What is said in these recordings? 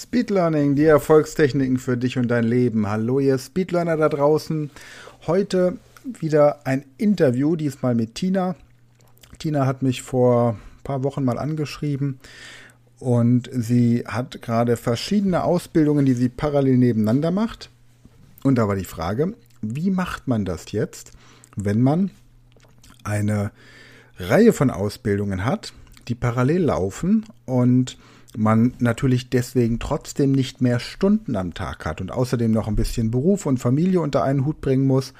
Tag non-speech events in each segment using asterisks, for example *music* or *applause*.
Speed Learning, die Erfolgstechniken für dich und dein Leben. Hallo ihr Speedlearner da draußen. Heute wieder ein Interview, diesmal mit Tina. Tina hat mich vor ein paar Wochen mal angeschrieben und sie hat gerade verschiedene Ausbildungen, die sie parallel nebeneinander macht. Und da war die Frage, wie macht man das jetzt, wenn man eine Reihe von Ausbildungen hat, die parallel laufen und man natürlich deswegen trotzdem nicht mehr Stunden am Tag hat und außerdem noch ein bisschen Beruf und Familie unter einen Hut bringen muss.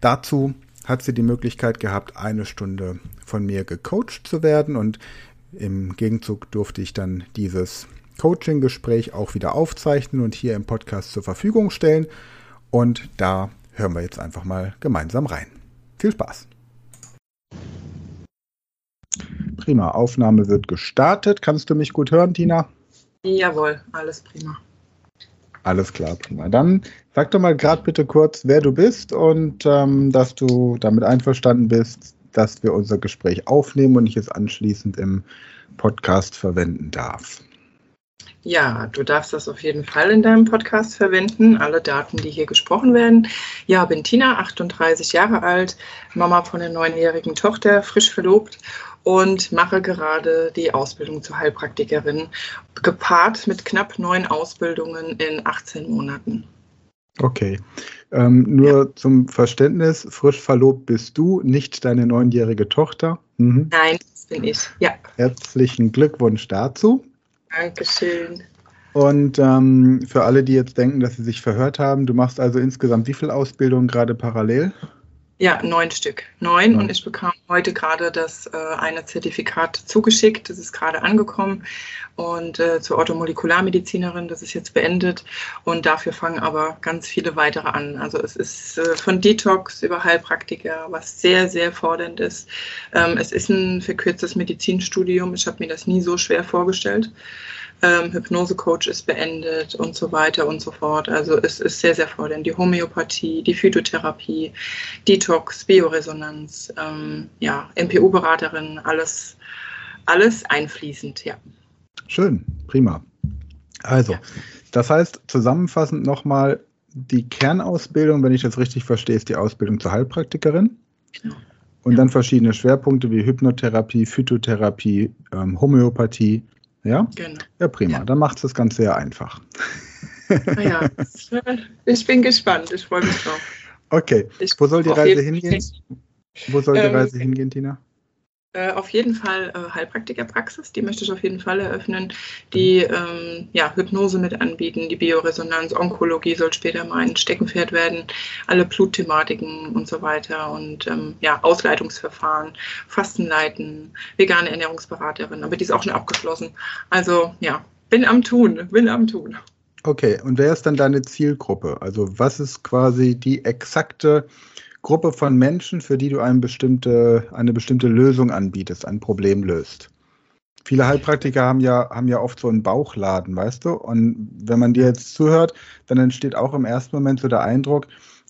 Dazu hat sie die Möglichkeit gehabt, eine Stunde von mir gecoacht zu werden und im Gegenzug durfte ich dann dieses Coaching-Gespräch auch wieder aufzeichnen und hier im Podcast zur Verfügung stellen. Und da hören wir jetzt einfach mal gemeinsam rein. Viel Spaß! Prima, Aufnahme wird gestartet. Kannst du mich gut hören, Tina? Jawohl, alles prima. Alles klar, prima. Dann sag doch mal gerade bitte kurz, wer du bist und ähm, dass du damit einverstanden bist, dass wir unser Gespräch aufnehmen und ich es anschließend im Podcast verwenden darf. Ja, du darfst das auf jeden Fall in deinem Podcast verwenden, alle Daten, die hier gesprochen werden. Ja, bin Tina, 38 Jahre alt, Mama von einer neunjährigen Tochter, frisch verlobt und mache gerade die Ausbildung zur Heilpraktikerin, gepaart mit knapp neun Ausbildungen in 18 Monaten. Okay. Ähm, nur ja. zum Verständnis, frisch verlobt bist du, nicht deine neunjährige Tochter. Mhm. Nein, das bin ich, ja. Herzlichen Glückwunsch dazu. Dankeschön. Und ähm, für alle, die jetzt denken, dass sie sich verhört haben, du machst also insgesamt wie viele Ausbildungen gerade parallel? Ja, neun Stück. Neun ja. und ich bekam heute gerade das äh, eine Zertifikat zugeschickt. Das ist gerade angekommen und äh, zur Orthomolekularmedizinerin, das ist jetzt beendet und dafür fangen aber ganz viele weitere an. Also es ist äh, von Detox über Heilpraktiker, was sehr, sehr fordernd ist. Ähm, es ist ein verkürztes Medizinstudium. Ich habe mir das nie so schwer vorgestellt ähm, Hypnosecoach ist beendet und so weiter und so fort. Also es ist sehr, sehr fordernd. Die Homöopathie, die Phytotherapie, Detox, Bioresonanz, ähm, ja, MPU-Beraterin, alles, alles einfließend, ja. Schön, prima. Also, ja. das heißt, zusammenfassend nochmal, die Kernausbildung, wenn ich das richtig verstehe, ist die Ausbildung zur Heilpraktikerin. Genau. Und ja. dann verschiedene Schwerpunkte wie Hypnotherapie, Phytotherapie, ähm, Homöopathie, ja? Genau. Ja, prima. Ja. Dann macht es das Ganze sehr einfach. Ja, *laughs* ich bin gespannt. Ich freue mich drauf. Okay. Ich Wo soll die Reise hingehen? Wo soll die ähm, Reise hingehen, Tina? Äh, auf jeden Fall äh, Heilpraktikerpraxis, die möchte ich auf jeden Fall eröffnen. Die ähm, ja, Hypnose mit anbieten, die Bioresonanz, Onkologie soll später mein Steckenpferd werden, alle Blutthematiken und so weiter und ähm, ja, Ausleitungsverfahren, Fastenleiten, vegane Ernährungsberaterin, aber die ist auch schon abgeschlossen. Also ja, bin am Tun, bin am Tun. Okay, und wer ist dann deine Zielgruppe? Also was ist quasi die exakte Gruppe von Menschen, für die du eine bestimmte, eine bestimmte Lösung anbietest, ein Problem löst. Viele Heilpraktiker haben ja, haben ja oft so einen Bauchladen, weißt du? Und wenn man dir jetzt zuhört, dann entsteht auch im ersten Moment so der Eindruck,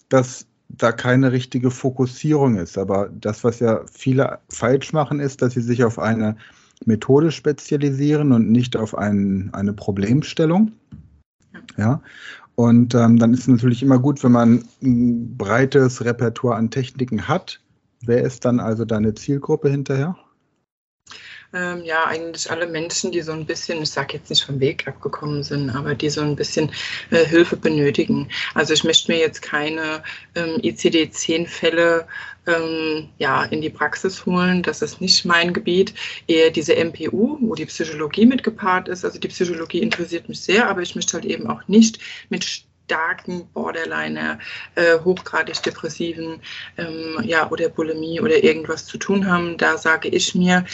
dass da keine richtige Fokussierung ist. Aber das, was ja viele falsch machen, ist, dass sie sich auf eine Methode spezialisieren und nicht auf ein, eine Problemstellung. Ja. Und ähm, dann ist es natürlich immer gut, wenn man ein breites Repertoire an Techniken hat. Wer ist dann also deine Zielgruppe hinterher? Ähm, ja, eigentlich alle Menschen, die so ein bisschen, ich sage jetzt nicht vom Weg abgekommen sind, aber die so ein bisschen äh, Hilfe benötigen. Also ich möchte mir jetzt keine ähm, ICD-10-Fälle ähm, ja, in die Praxis holen. Das ist nicht mein Gebiet. Eher diese MPU, wo die Psychologie mitgepaart ist. Also die Psychologie interessiert mich sehr, aber ich möchte halt eben auch nicht mit starken Borderliner, äh, hochgradig depressiven ähm, ja, oder Bulimie oder irgendwas zu tun haben. Da sage ich mir,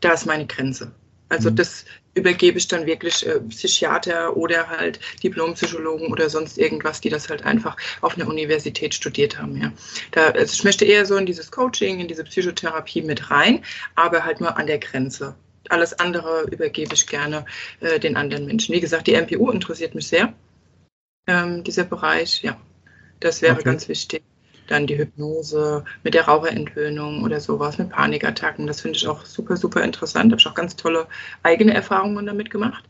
da ist meine Grenze. Also mhm. das übergebe ich dann wirklich äh, Psychiater oder halt Diplompsychologen oder sonst irgendwas, die das halt einfach auf einer Universität studiert haben. Ja. Da, also ich möchte eher so in dieses Coaching, in diese Psychotherapie mit rein, aber halt nur an der Grenze. Alles andere übergebe ich gerne äh, den anderen Menschen. Wie gesagt, die MPU interessiert mich sehr, ähm, dieser Bereich. Ja, das wäre okay. ganz wichtig dann die Hypnose mit der Raucherentwöhnung oder sowas, mit Panikattacken. Das finde ich auch super, super interessant. Habe ich auch ganz tolle eigene Erfahrungen damit gemacht.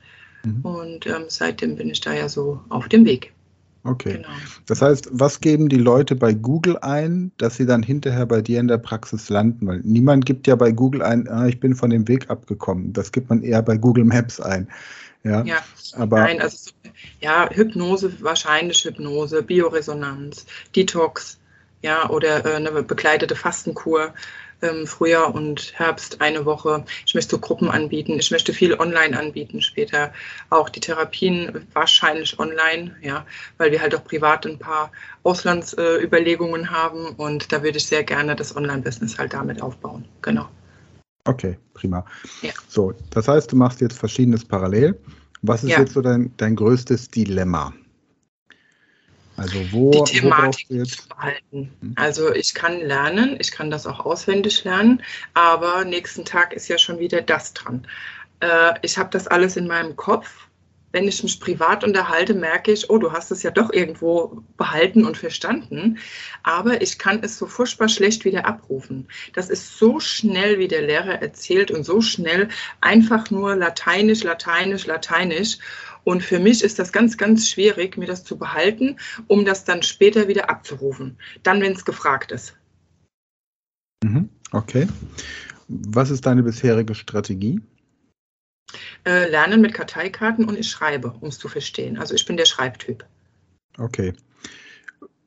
Mhm. Und ähm, seitdem bin ich da ja so auf dem Weg. Okay. Genau. Das heißt, was geben die Leute bei Google ein, dass sie dann hinterher bei dir in der Praxis landen? Weil niemand gibt ja bei Google ein, ah, ich bin von dem Weg abgekommen. Das gibt man eher bei Google Maps ein. Ja, ja aber nein, also so, ja, Hypnose, wahrscheinlich Hypnose, Bioresonanz, Detox, ja, oder äh, eine begleitete Fastenkur ähm, Frühjahr und Herbst eine Woche. Ich möchte Gruppen anbieten. Ich möchte viel online anbieten später. Auch Therapien wahrscheinlich online, ja, weil wir halt auch privat ein paar Auslandsüberlegungen äh, haben und da würde ich sehr gerne das Online-Business halt damit aufbauen. Genau. Okay, prima. Ja. So, das heißt, du machst jetzt verschiedenes parallel. Was ist ja. jetzt so dein, dein größtes Dilemma? Also wo die Thematik zu behalten. Hm? Also ich kann lernen, ich kann das auch auswendig lernen, aber nächsten Tag ist ja schon wieder das dran. Äh, ich habe das alles in meinem Kopf. Wenn ich mich privat unterhalte, merke ich, oh, du hast es ja doch irgendwo behalten und verstanden, aber ich kann es so furchtbar schlecht wieder abrufen. Das ist so schnell, wie der Lehrer erzählt und so schnell einfach nur lateinisch, lateinisch, lateinisch. Und für mich ist das ganz, ganz schwierig, mir das zu behalten, um das dann später wieder abzurufen. Dann, wenn es gefragt ist. Mhm, okay. Was ist deine bisherige Strategie? Äh, lernen mit Karteikarten und ich schreibe, um es zu verstehen. Also ich bin der Schreibtyp. Okay.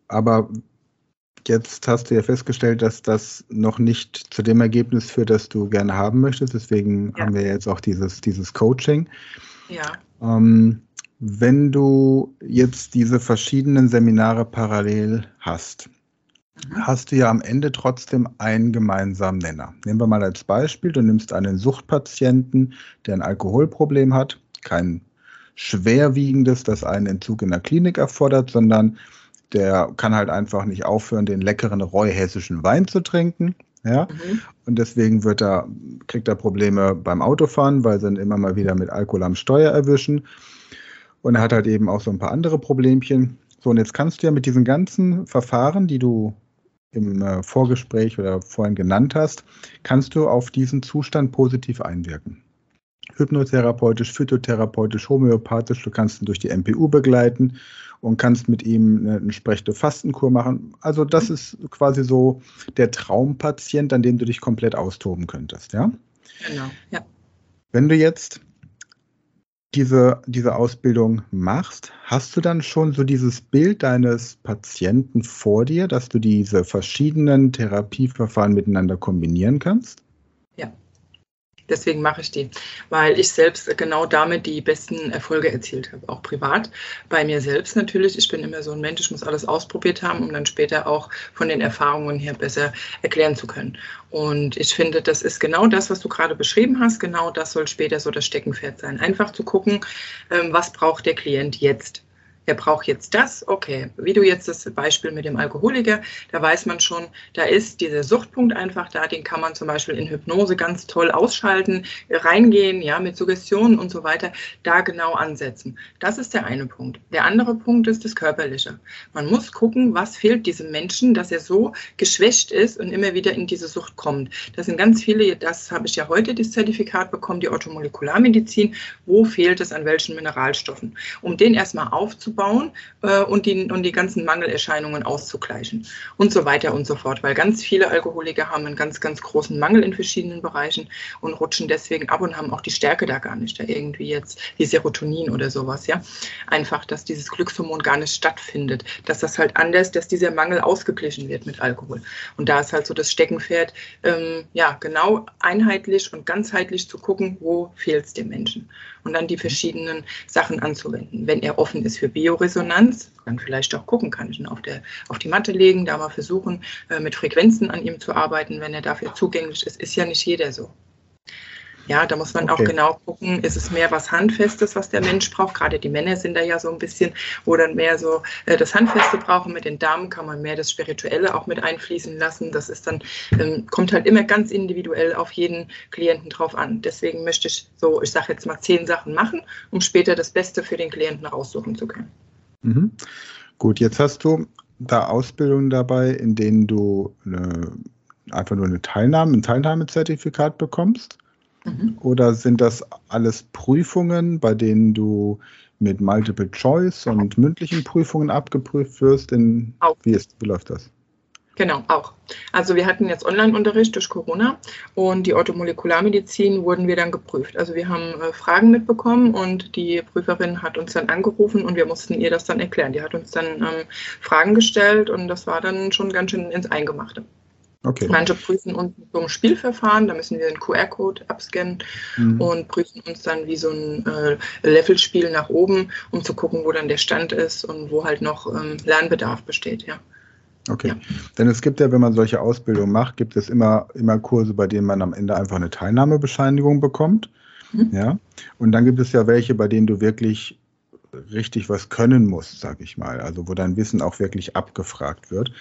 Aber jetzt hast du ja festgestellt, dass das noch nicht zu dem Ergebnis führt, das du gerne haben möchtest. Deswegen ja. haben wir jetzt auch dieses, dieses Coaching. Ja. Ähm, wenn du jetzt diese verschiedenen Seminare parallel hast, hast du ja am Ende trotzdem einen gemeinsamen Nenner. Nehmen wir mal als Beispiel, du nimmst einen Suchtpatienten, der ein Alkoholproblem hat, kein schwerwiegendes, das einen Entzug in der Klinik erfordert, sondern der kann halt einfach nicht aufhören, den leckeren reuhessischen Wein zu trinken. Ja? Mhm. Und deswegen wird er, kriegt er Probleme beim Autofahren, weil sie ihn immer mal wieder mit Alkohol am Steuer erwischen. Und er hat halt eben auch so ein paar andere Problemchen. So, und jetzt kannst du ja mit diesen ganzen Verfahren, die du im äh, Vorgespräch oder vorhin genannt hast, kannst du auf diesen Zustand positiv einwirken. Hypnotherapeutisch, phytotherapeutisch, homöopathisch, du kannst ihn durch die MPU begleiten und kannst mit ihm eine entsprechende Fastenkur machen. Also das ist quasi so der Traumpatient, an dem du dich komplett austoben könntest, ja? Genau, ja. Wenn du jetzt diese, diese Ausbildung machst, hast du dann schon so dieses Bild deines Patienten vor dir, dass du diese verschiedenen Therapieverfahren miteinander kombinieren kannst? Deswegen mache ich die, weil ich selbst genau damit die besten Erfolge erzielt habe, auch privat. Bei mir selbst natürlich. Ich bin immer so ein Mensch, ich muss alles ausprobiert haben, um dann später auch von den Erfahrungen her besser erklären zu können. Und ich finde, das ist genau das, was du gerade beschrieben hast. Genau das soll später so das Steckenpferd sein. Einfach zu gucken, ähm, was braucht der Klient jetzt er braucht jetzt das, okay. Wie du jetzt das Beispiel mit dem Alkoholiker, da weiß man schon, da ist dieser Suchtpunkt einfach da, den kann man zum Beispiel in Hypnose ganz toll ausschalten, reingehen, ja, mit Suggestionen und so weiter, da genau ansetzen. Das ist der eine Punkt. Der andere Punkt ist das Körperliche. Man muss gucken, was fehlt diesem Menschen, dass er so geschwächt ist und immer wieder in diese Sucht kommt. Das sind ganz viele, das habe ich ja heute das Zertifikat bekommen, die Orthomolekularmedizin, wo fehlt es an welchen Mineralstoffen. Um den erstmal aufzubauen, aufzubauen äh, und, die, und die ganzen Mangelerscheinungen auszugleichen und so weiter und so fort. Weil ganz viele Alkoholiker haben einen ganz, ganz großen Mangel in verschiedenen Bereichen und rutschen deswegen ab und haben auch die Stärke da gar nicht, da irgendwie jetzt wie Serotonin oder sowas, ja. Einfach, dass dieses Glückshormon gar nicht stattfindet, dass das halt anders, dass dieser Mangel ausgeglichen wird mit Alkohol. Und da ist halt so das Steckenpferd, ähm, ja, genau einheitlich und ganzheitlich zu gucken, wo fehlt es dem Menschen und dann die verschiedenen Sachen anzuwenden. Wenn er offen ist für Bioresonanz, dann vielleicht auch gucken, kann ich ihn auf, der, auf die Matte legen, da mal versuchen, äh, mit Frequenzen an ihm zu arbeiten, wenn er dafür zugänglich ist. Ist ja nicht jeder so. Ja, da muss man okay. auch genau gucken, ist es mehr was Handfestes, was der Mensch braucht. Gerade die Männer sind da ja so ein bisschen, wo dann mehr so äh, das Handfeste brauchen. Mit den Damen kann man mehr das Spirituelle auch mit einfließen lassen. Das ist dann, ähm, kommt halt immer ganz individuell auf jeden Klienten drauf an. Deswegen möchte ich so, ich sage jetzt mal zehn Sachen machen, um später das Beste für den Klienten raussuchen zu können. Mhm. Gut, jetzt hast du da Ausbildungen dabei, in denen du eine, einfach nur eine Teilnahme, ein Teilnahmezertifikat bekommst. Mhm. Oder sind das alles Prüfungen, bei denen du mit Multiple Choice und mündlichen Prüfungen abgeprüft wirst? In, wie, ist, wie läuft das? Genau, auch. Also wir hatten jetzt Online-Unterricht durch Corona und die Orthomolekularmedizin wurden wir dann geprüft. Also wir haben äh, Fragen mitbekommen und die Prüferin hat uns dann angerufen und wir mussten ihr das dann erklären. Die hat uns dann ähm, Fragen gestellt und das war dann schon ganz schön ins Eingemachte. Okay. Manche prüfen uns mit so einem Spielverfahren, da müssen wir einen QR-Code abscannen mhm. und prüfen uns dann wie so ein äh, Levelspiel nach oben, um zu gucken, wo dann der Stand ist und wo halt noch ähm, Lernbedarf besteht, ja. Okay. Ja. Denn es gibt ja, wenn man solche Ausbildungen macht, gibt es immer, immer Kurse, bei denen man am Ende einfach eine Teilnahmebescheinigung bekommt. Mhm. Ja. Und dann gibt es ja welche, bei denen du wirklich richtig was können musst, sag ich mal. Also wo dein Wissen auch wirklich abgefragt wird.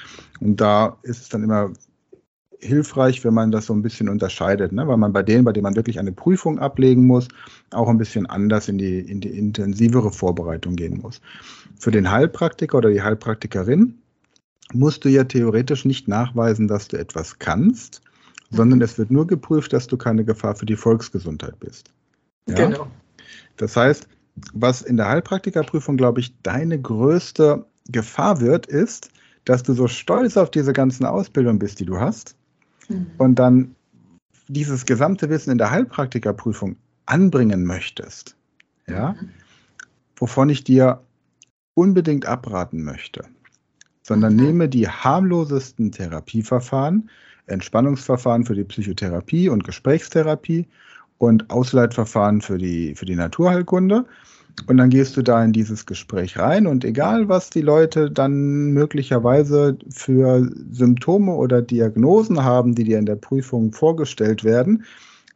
Und da ist es dann immer hilfreich, wenn man das so ein bisschen unterscheidet, ne? weil man bei denen, bei denen man wirklich eine Prüfung ablegen muss, auch ein bisschen anders in die, in die intensivere Vorbereitung gehen muss. Für den Heilpraktiker oder die Heilpraktikerin musst du ja theoretisch nicht nachweisen, dass du etwas kannst, sondern mhm. es wird nur geprüft, dass du keine Gefahr für die Volksgesundheit bist. Ja? Genau. Das heißt, was in der Heilpraktikerprüfung, glaube ich, deine größte Gefahr wird, ist, dass du so stolz auf diese ganzen Ausbildungen bist, die du hast, mhm. und dann dieses gesamte Wissen in der Heilpraktikerprüfung anbringen möchtest. Ja, mhm. wovon ich dir unbedingt abraten möchte sondern mhm. nehme die harmlosesten Therapieverfahren, Entspannungsverfahren für die Psychotherapie und Gesprächstherapie und Ausleitverfahren für die, für die Naturheilkunde. Und dann gehst du da in dieses Gespräch rein und egal, was die Leute dann möglicherweise für Symptome oder Diagnosen haben, die dir in der Prüfung vorgestellt werden,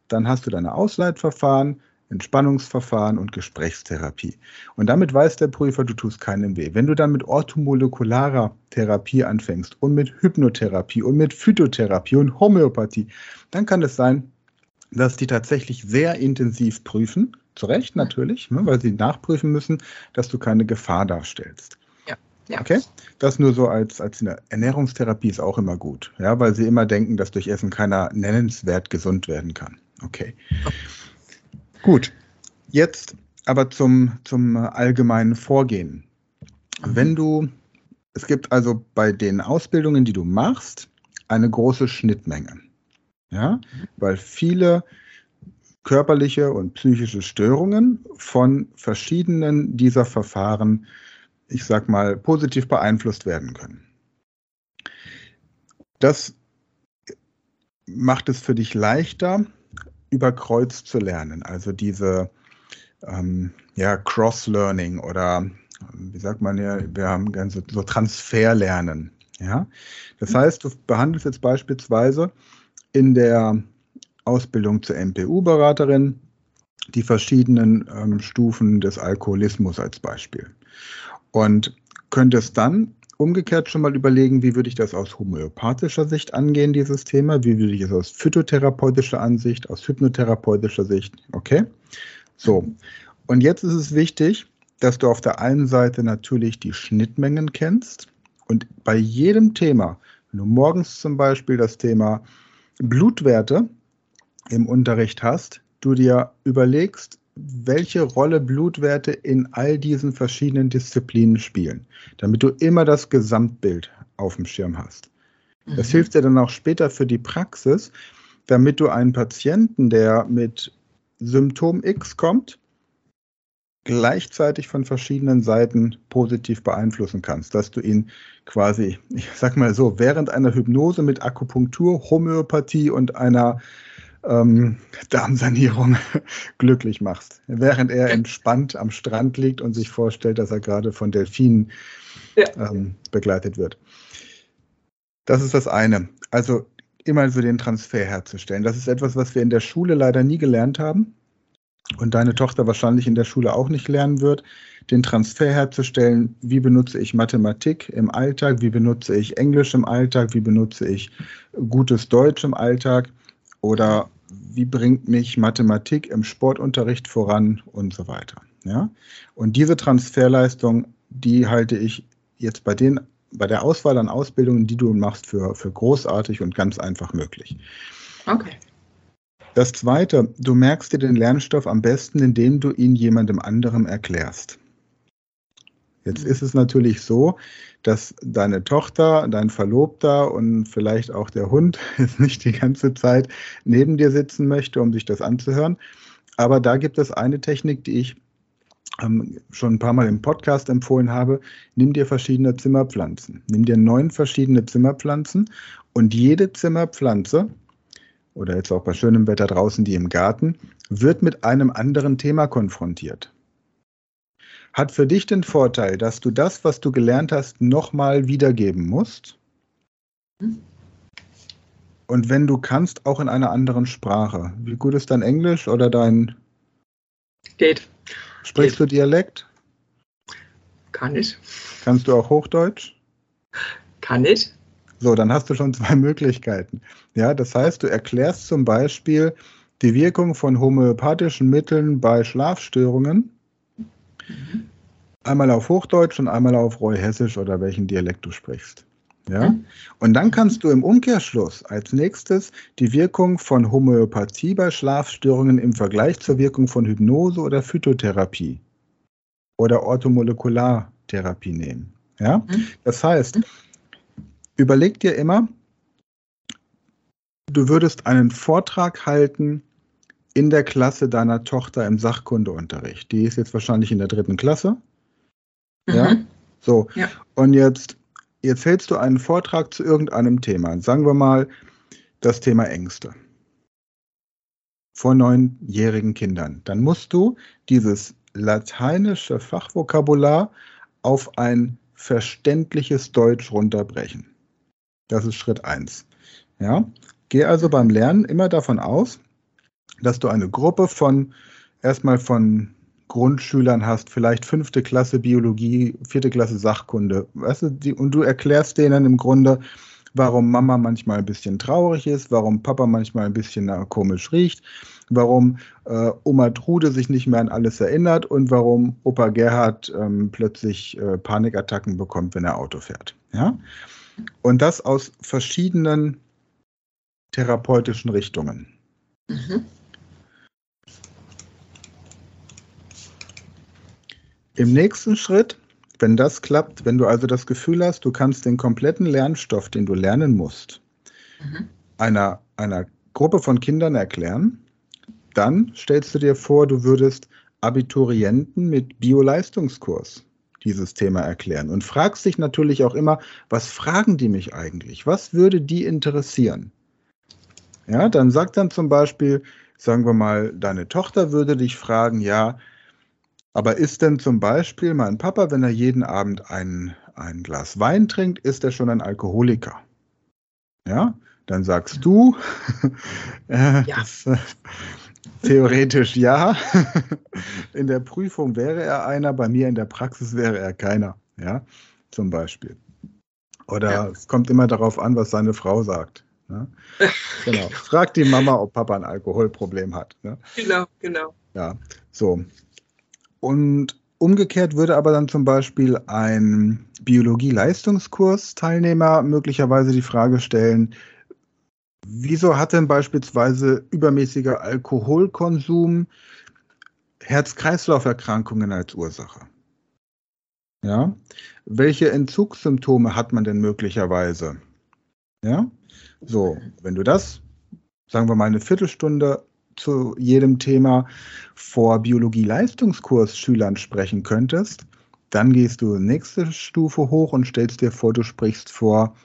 dann hast du deine Ausleitverfahren, Entspannungsverfahren und Gesprächstherapie. Und damit weiß der Prüfer, du tust keinem weh. Wenn du dann mit orthomolekularer Therapie anfängst und mit Hypnotherapie und mit Phytotherapie und Homöopathie, dann kann es sein, dass die tatsächlich sehr intensiv prüfen, zu Recht natürlich, ne, weil sie nachprüfen müssen, dass du keine Gefahr darstellst. Ja, ja. Okay? Das nur so als, als eine Ernährungstherapie ist auch immer gut, ja, weil sie immer denken, dass durch Essen keiner nennenswert gesund werden kann. Okay. okay. Gut, jetzt aber zum, zum allgemeinen Vorgehen. Wenn du, es gibt also bei den Ausbildungen, die du machst, eine große Schnittmenge. Ja, weil viele körperliche und psychische Störungen von verschiedenen dieser Verfahren, ich sag mal, positiv beeinflusst werden können. Das macht es für dich leichter, über Kreuz zu lernen. Also diese ähm, ja, Cross-Learning oder wie sagt man ja, wir haben ganz so, so Transferlernen. Ja? Das heißt, du behandelst jetzt beispielsweise in der Ausbildung zur MPU-Beraterin die verschiedenen ähm, Stufen des Alkoholismus als Beispiel. Und könntest dann umgekehrt schon mal überlegen, wie würde ich das aus homöopathischer Sicht angehen, dieses Thema? Wie würde ich es aus phytotherapeutischer Ansicht, aus hypnotherapeutischer Sicht? Okay? So. Und jetzt ist es wichtig, dass du auf der einen Seite natürlich die Schnittmengen kennst und bei jedem Thema, wenn du morgens zum Beispiel das Thema Blutwerte im Unterricht hast, du dir überlegst, welche Rolle Blutwerte in all diesen verschiedenen Disziplinen spielen, damit du immer das Gesamtbild auf dem Schirm hast. Das mhm. hilft dir dann auch später für die Praxis, damit du einen Patienten, der mit Symptom X kommt, gleichzeitig von verschiedenen Seiten positiv beeinflussen kannst, dass du ihn quasi, ich sag mal so, während einer Hypnose mit Akupunktur, Homöopathie und einer ähm, Darmsanierung *laughs* glücklich machst. Während er entspannt am Strand liegt und sich vorstellt, dass er gerade von Delfinen ja. ähm, begleitet wird. Das ist das eine. Also immer so den Transfer herzustellen. Das ist etwas, was wir in der Schule leider nie gelernt haben und deine Tochter wahrscheinlich in der Schule auch nicht lernen wird, den Transfer herzustellen, wie benutze ich Mathematik im Alltag, wie benutze ich Englisch im Alltag, wie benutze ich gutes Deutsch im Alltag oder wie bringt mich Mathematik im Sportunterricht voran und so weiter. Ja? Und diese Transferleistung, die halte ich jetzt bei, den, bei der Auswahl an Ausbildungen, die du machst, für, für großartig und ganz einfach möglich. Okay. Das zweite, du merkst dir den Lernstoff am besten, indem du ihn jemandem anderem erklärst. Jetzt ist es natürlich so, dass deine Tochter, dein Verlobter und vielleicht auch der Hund *laughs* jetzt nicht die ganze Zeit neben dir sitzen möchte, um sich das anzuhören. Aber da gibt es eine Technik, die ich ähm, schon ein paar Mal im Podcast empfohlen habe. Nimm dir verschiedene Zimmerpflanzen. Nimm dir neun verschiedene Zimmerpflanzen und jede Zimmerpflanze oder jetzt auch bei schönem Wetter draußen die im Garten wird mit einem anderen Thema konfrontiert hat für dich den Vorteil, dass du das, was du gelernt hast, nochmal wiedergeben musst. Und wenn du kannst, auch in einer anderen Sprache. Wie gut ist dein Englisch oder dein. Geht. Sprichst Geht. du Dialekt? Kann ich. Kannst du auch Hochdeutsch? Kann ich. So, dann hast du schon zwei *laughs* Möglichkeiten. Ja, das heißt, du erklärst zum Beispiel die Wirkung von homöopathischen Mitteln bei Schlafstörungen Einmal auf Hochdeutsch und einmal auf Roy-Hessisch oder welchen Dialekt du sprichst. Ja? Und dann kannst du im Umkehrschluss als nächstes die Wirkung von Homöopathie bei Schlafstörungen im Vergleich zur Wirkung von Hypnose oder Phytotherapie oder Orthomolekulartherapie nehmen. Ja? Mhm. Das heißt, überleg dir immer, du würdest einen Vortrag halten in der Klasse deiner Tochter im Sachkundeunterricht. Die ist jetzt wahrscheinlich in der dritten Klasse. Mhm. Ja. So. Ja. Und jetzt, jetzt hältst du einen Vortrag zu irgendeinem Thema. Sagen wir mal das Thema Ängste. Vor neunjährigen Kindern. Dann musst du dieses lateinische Fachvokabular auf ein verständliches Deutsch runterbrechen. Das ist Schritt 1. Ja? Geh also beim Lernen immer davon aus, dass du eine Gruppe von erstmal von Grundschülern hast, vielleicht fünfte Klasse Biologie, vierte Klasse Sachkunde, weißt du, die, und du erklärst denen im Grunde, warum Mama manchmal ein bisschen traurig ist, warum Papa manchmal ein bisschen komisch riecht, warum äh, Oma Trude sich nicht mehr an alles erinnert und warum Opa Gerhard ähm, plötzlich äh, Panikattacken bekommt, wenn er Auto fährt. Ja? Und das aus verschiedenen therapeutischen Richtungen. Mhm. Im nächsten Schritt, wenn das klappt, wenn du also das Gefühl hast, du kannst den kompletten Lernstoff, den du lernen musst, mhm. einer, einer Gruppe von Kindern erklären, dann stellst du dir vor, du würdest Abiturienten mit Bio-Leistungskurs dieses Thema erklären und fragst dich natürlich auch immer, was fragen die mich eigentlich? Was würde die interessieren? Ja, dann sagt dann zum Beispiel, sagen wir mal, deine Tochter würde dich fragen, ja, aber ist denn zum Beispiel mein Papa, wenn er jeden Abend ein, ein Glas Wein trinkt, ist er schon ein Alkoholiker? Ja, dann sagst du, *laughs* äh, ja. Das, äh, theoretisch ja. *laughs* in der Prüfung wäre er einer, bei mir in der Praxis wäre er keiner. Ja, zum Beispiel. Oder ja. es kommt immer darauf an, was seine Frau sagt. Ne? *laughs* Genau. Frag die Mama, ob Papa ein Alkoholproblem hat. Ne? Genau, genau. Ja, so. Und umgekehrt würde aber dann zum Beispiel ein Biologie-Leistungskurs-Teilnehmer möglicherweise die Frage stellen, wieso hat denn beispielsweise übermäßiger Alkoholkonsum Herz-Kreislauf-Erkrankungen als Ursache? Ja, welche Entzugssymptome hat man denn möglicherweise? Ja, so, wenn du das, sagen wir mal, eine Viertelstunde zu jedem Thema vor Biologie-Leistungskurs-Schülern sprechen könntest, dann gehst du nächste Stufe hoch und stellst dir vor, du sprichst vor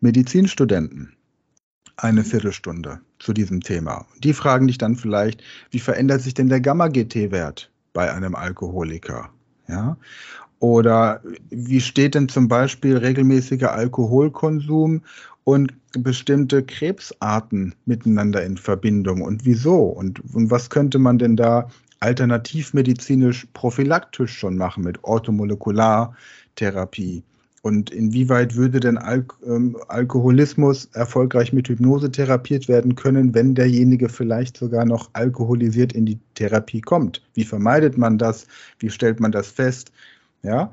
Medizinstudenten eine Viertelstunde zu diesem Thema. Die fragen dich dann vielleicht, wie verändert sich denn der Gamma-GT-Wert bei einem Alkoholiker? Ja? Oder wie steht denn zum Beispiel regelmäßiger Alkoholkonsum und bestimmte Krebsarten miteinander in Verbindung und wieso? Und, und was könnte man denn da alternativmedizinisch prophylaktisch schon machen mit Orthomolekulartherapie? Und inwieweit würde denn Al ähm, Alkoholismus erfolgreich mit Hypnose therapiert werden können, wenn derjenige vielleicht sogar noch alkoholisiert in die Therapie kommt? Wie vermeidet man das? Wie stellt man das fest? Ja?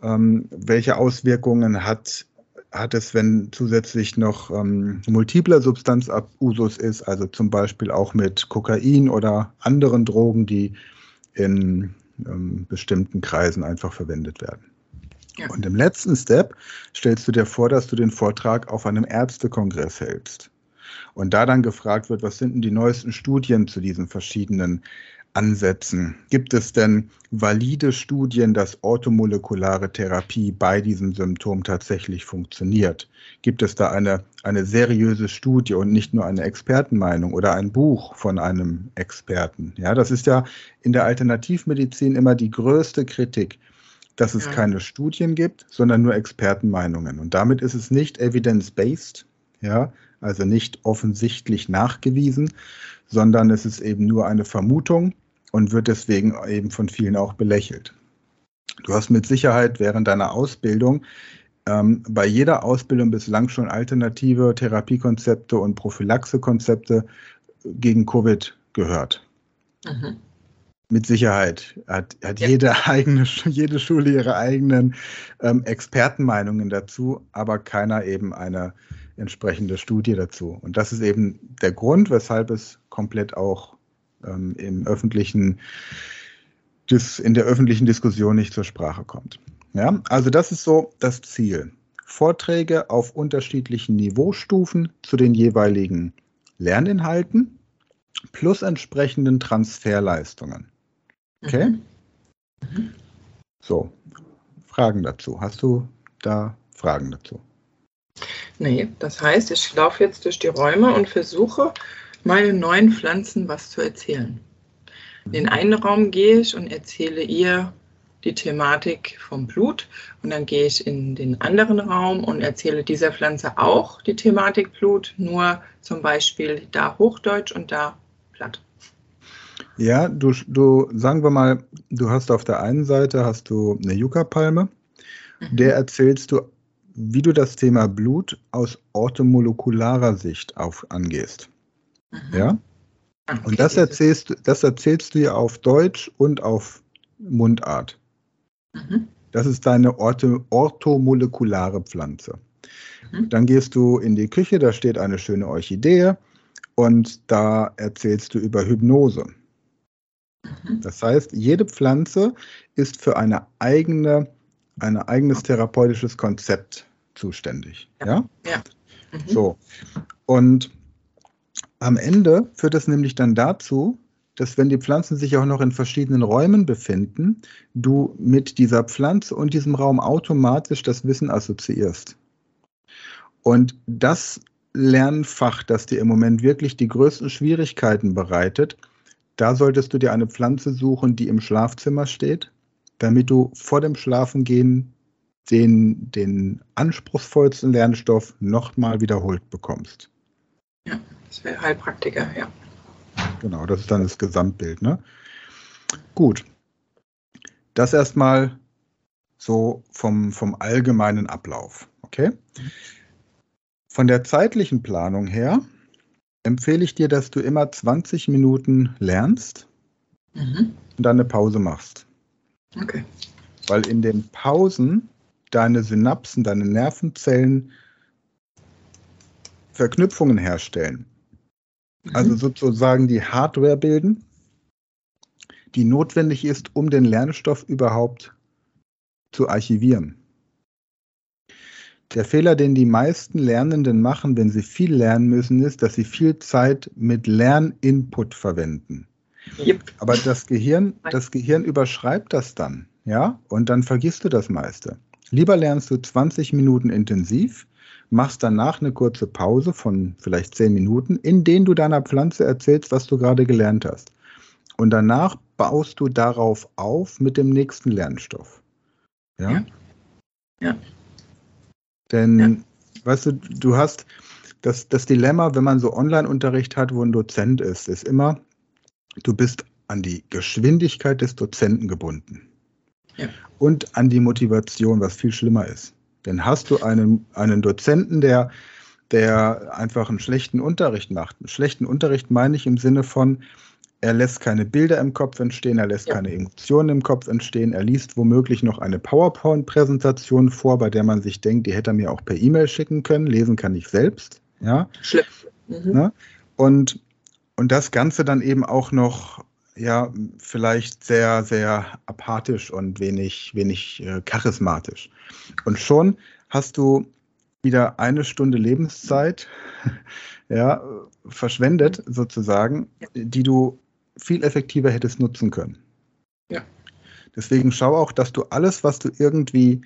Ähm, welche Auswirkungen hat hat es, wenn zusätzlich noch ähm, multipler Substanzabusus ist, also zum Beispiel auch mit Kokain oder anderen Drogen, die in ähm, bestimmten Kreisen einfach verwendet werden. Ja. Und im letzten Step stellst du dir vor, dass du den Vortrag auf einem Ärztekongress hältst. Und da dann gefragt wird, was sind denn die neuesten Studien zu diesen verschiedenen Ansätzen? Gibt es denn valide Studien, dass orthomolekulare Therapie bei diesem Symptom tatsächlich funktioniert? Gibt es da eine, eine seriöse Studie und nicht nur eine Expertenmeinung oder ein Buch von einem Experten? Ja, das ist ja in der Alternativmedizin immer die größte Kritik, dass es ja. keine Studien gibt, sondern nur Expertenmeinungen. Und damit ist es nicht evidence-based, ja, also nicht offensichtlich nachgewiesen, sondern es ist eben nur eine Vermutung und wird deswegen eben von vielen auch belächelt. Du hast mit Sicherheit während deiner Ausbildung ähm, bei jeder Ausbildung bislang schon alternative Therapiekonzepte und Prophylaxekonzepte gegen Covid gehört. Mhm. Mit Sicherheit hat, hat ja. jede, *laughs* eigene, jede Schule ihre eigenen ähm, Expertenmeinungen dazu, aber keiner eben eine entsprechende Studie dazu. Und das ist eben der Grund, weshalb es komplett auch ähm, im öffentlichen, dis, in der öffentlichen Diskussion nicht zur Sprache kommt. Ja, also das ist so das Ziel. Vorträge auf unterschiedlichen Niveaustufen zu den jeweiligen Lerninhalten plus entsprechenden Transferleistungen. Okay? Mhm. Mhm. So, Fragen dazu. Hast du da Fragen dazu? Nee, das heißt, ich laufe jetzt durch die Räume und versuche meinen neuen Pflanzen was zu erzählen. In den einen Raum gehe ich und erzähle ihr die Thematik vom Blut und dann gehe ich in den anderen Raum und erzähle dieser Pflanze auch die Thematik Blut, nur zum Beispiel da Hochdeutsch und da Platt. Ja, du, du sagen wir mal, du hast auf der einen Seite hast du eine Yucca-Palme, mhm. der erzählst du, wie du das Thema Blut aus orthomolekularer Sicht auf, angehst. Mhm. Ja? Okay, und das erzählst, das erzählst du ja auf Deutsch und auf Mundart. Mhm. Das ist deine Ortho, orthomolekulare Pflanze. Mhm. Dann gehst du in die Küche, da steht eine schöne Orchidee und da erzählst du über Hypnose. Mhm. Das heißt, jede Pflanze ist für eine eigene, ein eigenes therapeutisches Konzept zuständig. Ja. ja? ja. Mhm. So. Und am Ende führt das nämlich dann dazu, dass wenn die Pflanzen sich auch noch in verschiedenen Räumen befinden, du mit dieser Pflanze und diesem Raum automatisch das Wissen assoziierst. Und das Lernfach, das dir im Moment wirklich die größten Schwierigkeiten bereitet, da solltest du dir eine Pflanze suchen, die im Schlafzimmer steht, damit du vor dem Schlafengehen den, den anspruchsvollsten Lernstoff nochmal wiederholt bekommst. Ja. Das wäre Heilpraktiker, ja. Genau, das ist dann das Gesamtbild. Ne? Gut. Das erstmal so vom, vom allgemeinen Ablauf. Okay? Von der zeitlichen Planung her empfehle ich dir, dass du immer 20 Minuten lernst mhm. und dann eine Pause machst. Okay. Weil in den Pausen deine Synapsen, deine Nervenzellen Verknüpfungen herstellen. Also mhm. sozusagen die Hardware bilden, die notwendig ist, um den Lernstoff überhaupt zu archivieren. Der Fehler, den die meisten Lernenden machen, wenn sie viel lernen müssen, ist, dass sie viel Zeit mit Lerninput verwenden. Yep. Aber das Gehirn, das Gehirn überschreibt das dann, ja, und dann vergisst du das meiste. Lieber lernst du 20 Minuten intensiv, machst danach eine kurze Pause von vielleicht zehn Minuten, in denen du deiner Pflanze erzählst, was du gerade gelernt hast. Und danach baust du darauf auf mit dem nächsten Lernstoff. Ja. Ja. ja. Denn, ja. weißt du, du hast das, das Dilemma, wenn man so Online-Unterricht hat, wo ein Dozent ist, ist immer, du bist an die Geschwindigkeit des Dozenten gebunden. Ja. Und an die Motivation, was viel schlimmer ist. Denn hast du einen, einen Dozenten, der, der einfach einen schlechten Unterricht macht. Einen schlechten Unterricht meine ich im Sinne von, er lässt keine Bilder im Kopf entstehen, er lässt ja. keine Emotionen im Kopf entstehen, er liest womöglich noch eine PowerPoint-Präsentation vor, bei der man sich denkt, die hätte er mir auch per E-Mail schicken können, lesen kann ich selbst. Ja. Schlimm. Mhm. Ne? Und, und das Ganze dann eben auch noch, ja, vielleicht sehr, sehr apathisch und wenig, wenig äh, charismatisch. Und schon hast du wieder eine Stunde Lebenszeit *laughs* ja, verschwendet, sozusagen, die du viel effektiver hättest nutzen können. Ja. Deswegen schau auch, dass du alles, was du irgendwie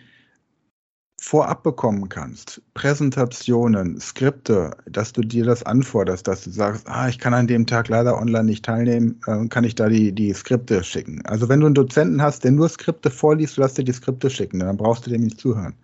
vorab bekommen kannst, Präsentationen, Skripte, dass du dir das anforderst, dass du sagst, ah, ich kann an dem Tag leider online nicht teilnehmen, äh, kann ich da die, die Skripte schicken. Also wenn du einen Dozenten hast, der nur Skripte vorliest, lass dir die Skripte schicken, dann brauchst du dem nicht zuhören.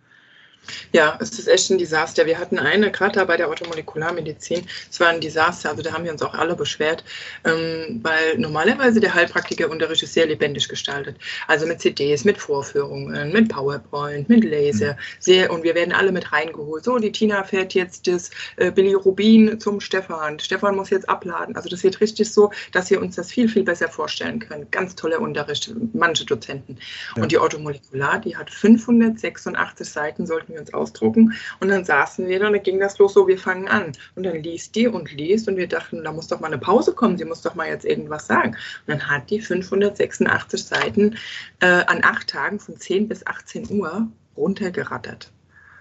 Ja, es ist echt ein Desaster. Wir hatten eine, gerade da bei der Automolekularmedizin, es war ein Desaster, also da haben wir uns auch alle beschwert, ähm, weil normalerweise der Heilpraktikerunterricht ist sehr lebendig gestaltet. Also mit CDs, mit Vorführungen, mit PowerPoint, mit Laser, mhm. sehr, und wir werden alle mit reingeholt. So, die Tina fährt jetzt das äh, Bilirubin zum Stefan. Stefan muss jetzt abladen. Also das wird richtig so, dass wir uns das viel, viel besser vorstellen können. Ganz toller Unterricht, manche Dozenten. Ja. Und die Automolekular, die hat 586 Seiten, sollten wir uns ausdrucken. Und dann saßen wir da und dann ging das los so, wir fangen an. Und dann liest die und liest und wir dachten, da muss doch mal eine Pause kommen, sie muss doch mal jetzt irgendwas sagen. Und dann hat die 586 Seiten äh, an acht Tagen von 10 bis 18 Uhr runtergerattert.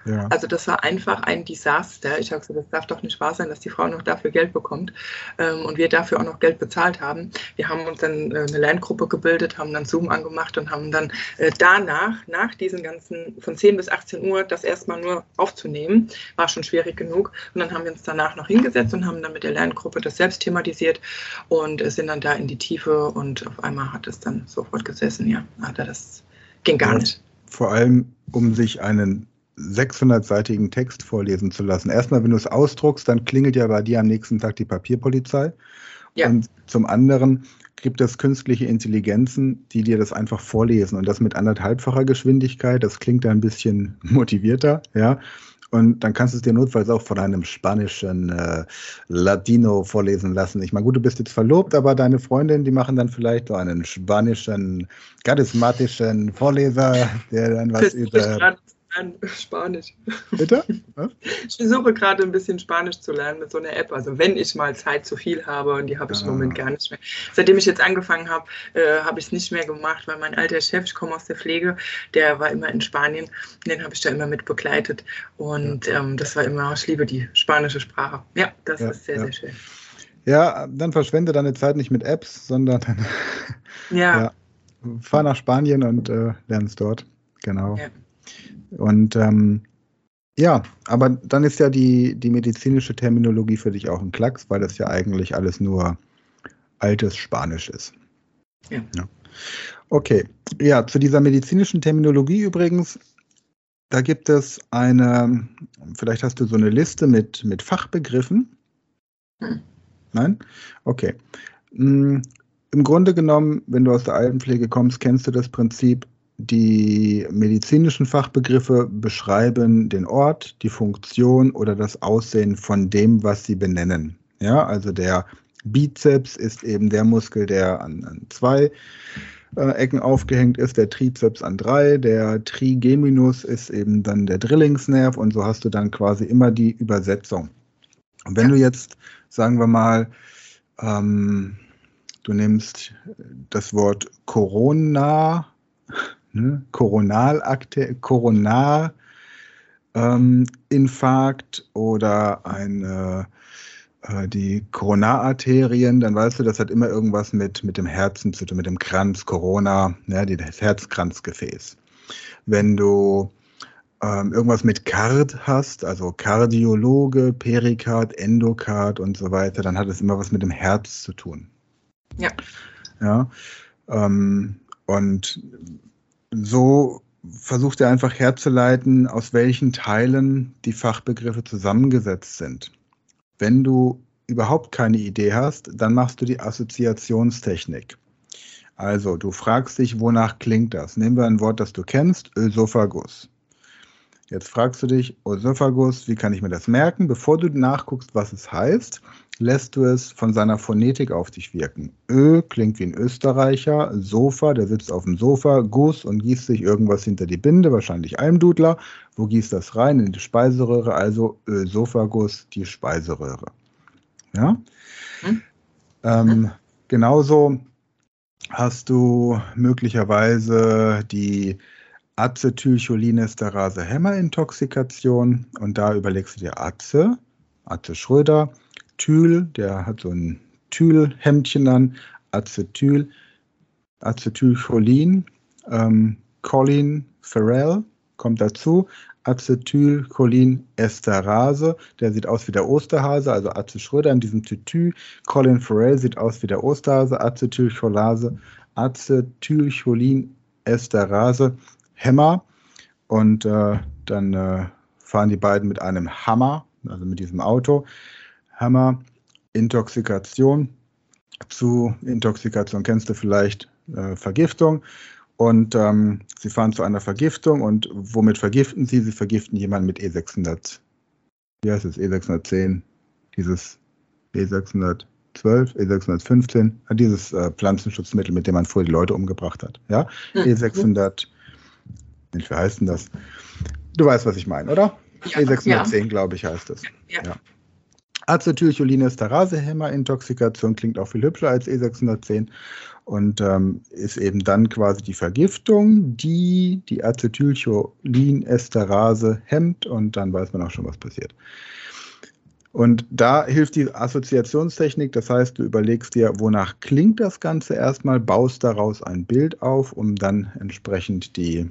Ja. Also das war einfach ein Desaster. Ich habe gesagt, das darf doch nicht wahr sein, dass die Frau noch dafür Geld bekommt ähm, und wir dafür auch noch Geld bezahlt haben. Wir haben uns dann äh, eine Lerngruppe gebildet, haben dann Zoom angemacht und haben dann äh, danach, nach diesen ganzen, von 10 bis 18 Uhr, das erstmal nur aufzunehmen, war schon schwierig genug. Und dann haben wir uns danach noch hingesetzt und haben dann mit der Lerngruppe das selbst thematisiert und sind dann da in die Tiefe und auf einmal hat es dann sofort gesessen, ja, hat er das ging gar nicht. Vor allem, um sich einen 600-seitigen Text vorlesen zu lassen. Erstmal, wenn du es ausdruckst, dann klingelt ja bei dir am nächsten Tag die Papierpolizei. Ja. Und zum anderen gibt es künstliche Intelligenzen, die dir das einfach vorlesen und das mit anderthalbfacher Geschwindigkeit. Das klingt da ein bisschen *laughs* motivierter, ja. Und dann kannst du es dir notfalls auch von einem spanischen äh, Latino vorlesen lassen. Ich meine, gut, du bist jetzt verlobt, aber deine Freundin, die machen dann vielleicht so einen spanischen, charismatischen Vorleser, der dann was über lernen *laughs* Spanisch. Bitte? *laughs* Ich versuche gerade ein bisschen Spanisch zu lernen mit so einer App. Also wenn ich mal Zeit zu viel habe und die habe ich ah. im Moment gar nicht mehr. Seitdem ich jetzt angefangen habe, äh, habe ich es nicht mehr gemacht, weil mein alter Chef, ich komme aus der Pflege, der war immer in Spanien. Den habe ich da immer mit begleitet. Und ja. ähm, das war immer, ich liebe die spanische Sprache. Ja, das ja, ist sehr, ja. sehr schön. Ja, dann verschwende deine Zeit nicht mit Apps, sondern *laughs* ja. fahr nach Spanien und äh, lernst dort. Genau. Und ähm, ja, aber dann ist ja die, die medizinische Terminologie für dich auch ein Klacks, weil das ja eigentlich alles nur altes Spanisch ist. Ja. ja. Okay, ja, zu dieser medizinischen Terminologie übrigens, da gibt es eine, vielleicht hast du so eine Liste mit, mit Fachbegriffen. Hm. Nein? Okay. Hm, Im Grunde genommen, wenn du aus der Altenpflege kommst, kennst du das Prinzip, die medizinischen Fachbegriffe beschreiben den Ort, die Funktion oder das Aussehen von dem, was sie benennen. Ja, also der Bizeps ist eben der Muskel, der an, an zwei äh, Ecken aufgehängt ist, der Trizeps an drei, der Trigeminus ist eben dann der Drillingsnerv und so hast du dann quasi immer die Übersetzung. Und wenn du jetzt, sagen wir mal, ähm, du nimmst das Wort Corona ne? Koronalakte, Koronarinfarkt ähm, oder eine, äh, die Koronararterien, dann weißt du, das hat immer irgendwas mit, mit dem Herzen zu tun, mit dem Kranz, Corona, ja, das Herzkranzgefäß. Wenn du ähm, irgendwas mit Kard hast, also Kardiologe, Perikard, Endokard und so weiter, dann hat es immer was mit dem Herz zu tun. Ja. Ja. Ähm, und so versucht er einfach herzuleiten, aus welchen Teilen die Fachbegriffe zusammengesetzt sind. Wenn du überhaupt keine Idee hast, dann machst du die Assoziationstechnik. Also, du fragst dich, wonach klingt das? Nehmen wir ein Wort, das du kennst, Ösophagus. Jetzt fragst du dich, Oesophagus, wie kann ich mir das merken? Bevor du nachguckst, was es heißt, lässt du es von seiner Phonetik auf dich wirken. Ö klingt wie ein Österreicher, Sofa, der sitzt auf dem Sofa, Guss und gießt sich irgendwas hinter die Binde, wahrscheinlich Almdudler. Wo gießt das rein? In die Speiseröhre, also Ösophagus, die Speiseröhre. Ja? Hm? Ähm, genauso hast du möglicherweise die Acetylcholinesterase Hämmerintoxikation und da überlegst du dir Aze, Aze Schröder, Tyl, der hat so ein Tyl-Hemdchen an, Acetyl, Acetylcholin, ähm, Colin Farrell kommt dazu, Acetylcholinesterase, der sieht aus wie der Osterhase, also Ace Schröder in diesem Tütü. Colin Farrell sieht aus wie der Osterhase, Acetylcholase, Acetylcholinesterase, Hämmer. Und äh, dann äh, fahren die beiden mit einem Hammer, also mit diesem Auto. Hammer, Intoxikation. Zu Intoxikation kennst du vielleicht äh, Vergiftung. Und ähm, sie fahren zu einer Vergiftung. Und womit vergiften sie? Sie vergiften jemanden mit E600. Wie heißt es? E610. Dieses E612, E615. Dieses äh, Pflanzenschutzmittel, mit dem man früher die Leute umgebracht hat. Ja? Mhm. E600. Wie heißt denn das? Du weißt, was ich meine, oder? Ja, E610, ja. glaube ich, heißt das. ja. Ja. Acetylcholinesterase-Hämmerintoxikation klingt auch viel hübscher als E610 und ähm, ist eben dann quasi die Vergiftung, die die Acetylcholinesterase hemmt und dann weiß man auch schon, was passiert. Und da hilft die Assoziationstechnik, das heißt, du überlegst dir, wonach klingt das Ganze erstmal, baust daraus ein Bild auf, um dann entsprechend die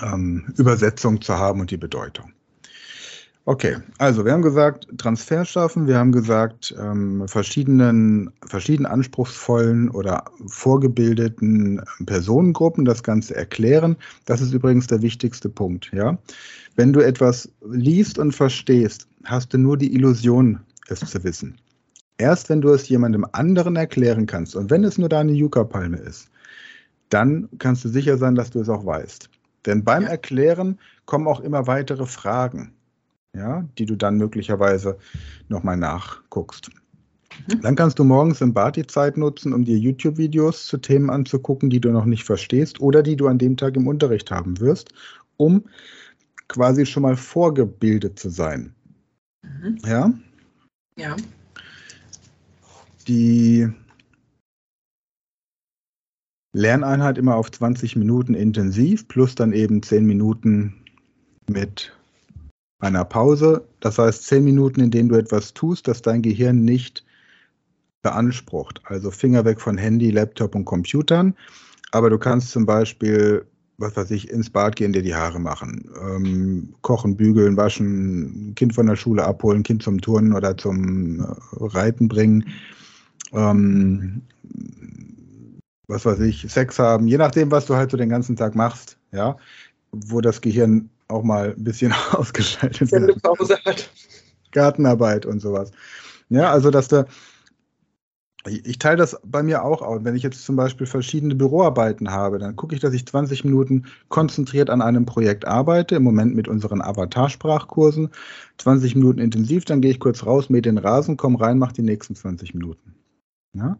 ähm, Übersetzung zu haben und die Bedeutung. Okay, also wir haben gesagt, Transfer schaffen, wir haben gesagt, ähm, verschiedenen, verschieden anspruchsvollen oder vorgebildeten Personengruppen das Ganze erklären. Das ist übrigens der wichtigste Punkt. Ja? Wenn du etwas liest und verstehst, hast du nur die Illusion, es zu wissen. Erst wenn du es jemandem anderen erklären kannst und wenn es nur deine Yucca-Palme ist, dann kannst du sicher sein, dass du es auch weißt. Denn beim Erklären kommen auch immer weitere Fragen ja, die du dann möglicherweise nochmal nachguckst. Dann kannst du morgens im Bad die Zeit nutzen, um dir YouTube-Videos zu Themen anzugucken, die du noch nicht verstehst oder die du an dem Tag im Unterricht haben wirst, um quasi schon mal vorgebildet zu sein. Mhm. Ja? Ja. Die Lerneinheit immer auf 20 Minuten intensiv plus dann eben 10 Minuten mit einer Pause. Das heißt zehn Minuten, in denen du etwas tust, das dein Gehirn nicht beansprucht. Also Finger weg von Handy, Laptop und Computern. Aber du kannst zum Beispiel, was weiß ich, ins Bad gehen, dir die Haare machen, ähm, kochen, bügeln, waschen, Kind von der Schule abholen, Kind zum Turnen oder zum äh, Reiten bringen. Ähm, was weiß ich, Sex haben, je nachdem, was du halt so den ganzen Tag machst, ja, wo das Gehirn auch mal ein bisschen *laughs* ausgeschaltet werden. Pause hat. Gartenarbeit und sowas. Ja, also dass da, ich, ich teile das bei mir auch aus. Wenn ich jetzt zum Beispiel verschiedene Büroarbeiten habe, dann gucke ich, dass ich 20 Minuten konzentriert an einem Projekt arbeite, im Moment mit unseren Avatar-Sprachkursen. 20 Minuten intensiv, dann gehe ich kurz raus, mähe den Rasen, komme rein, mache die nächsten 20 Minuten. Ja?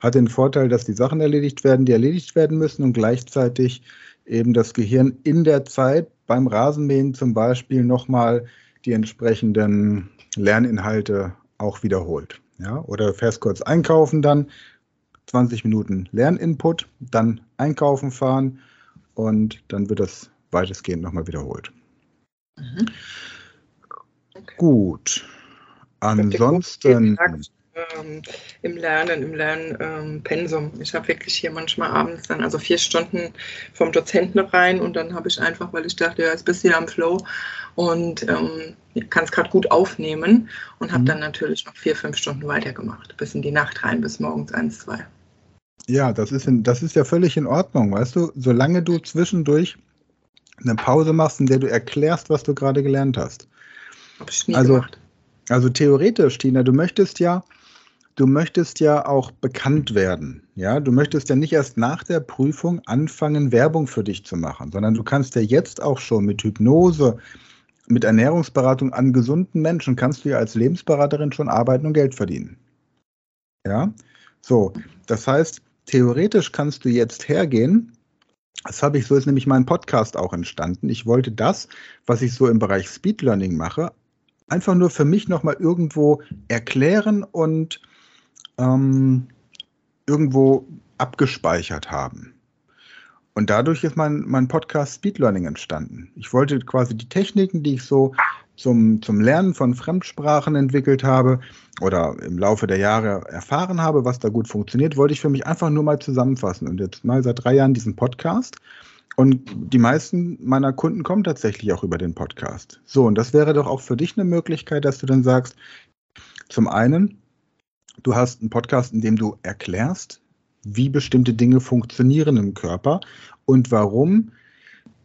Hat den Vorteil, dass die Sachen erledigt werden, die erledigt werden müssen und gleichzeitig eben das Gehirn in der Zeit beim Rasenmähen zum Beispiel nochmal die entsprechenden Lerninhalte auch wiederholt. Ja? Oder fährst kurz einkaufen dann, 20 Minuten Lerninput, dann einkaufen fahren und dann wird das weitestgehend nochmal wiederholt. Mhm. Okay. Gut. Ansonsten ähm, im Lernen, im Lernpensum. Ähm, ich habe wirklich hier manchmal abends dann also vier Stunden vom Dozenten rein und dann habe ich einfach, weil ich dachte, ja, jetzt bist du ja am Flow und ähm, kann es gerade gut aufnehmen und habe mhm. dann natürlich noch vier, fünf Stunden weitergemacht, bis in die Nacht rein, bis morgens eins, zwei. Ja, das ist, in, das ist ja völlig in Ordnung, weißt du, solange du zwischendurch eine Pause machst, in der du erklärst, was du gerade gelernt hast. Habe ich nie also, gemacht. Also theoretisch, Tina, du möchtest ja du möchtest ja auch bekannt werden. Ja, du möchtest ja nicht erst nach der Prüfung anfangen, Werbung für dich zu machen, sondern du kannst ja jetzt auch schon mit Hypnose, mit Ernährungsberatung an gesunden Menschen, kannst du ja als Lebensberaterin schon arbeiten und Geld verdienen. Ja, so. Das heißt, theoretisch kannst du jetzt hergehen. Das habe ich, so ist nämlich mein Podcast auch entstanden. Ich wollte das, was ich so im Bereich Speed Learning mache, einfach nur für mich nochmal irgendwo erklären und ähm, irgendwo abgespeichert haben. Und dadurch ist mein, mein Podcast Speed Learning entstanden. Ich wollte quasi die Techniken, die ich so zum, zum Lernen von Fremdsprachen entwickelt habe oder im Laufe der Jahre erfahren habe, was da gut funktioniert, wollte ich für mich einfach nur mal zusammenfassen. Und jetzt mal seit drei Jahren diesen Podcast. Und die meisten meiner Kunden kommen tatsächlich auch über den Podcast. So, und das wäre doch auch für dich eine Möglichkeit, dass du dann sagst, zum einen, du hast einen Podcast, in dem du erklärst, wie bestimmte Dinge funktionieren im Körper und warum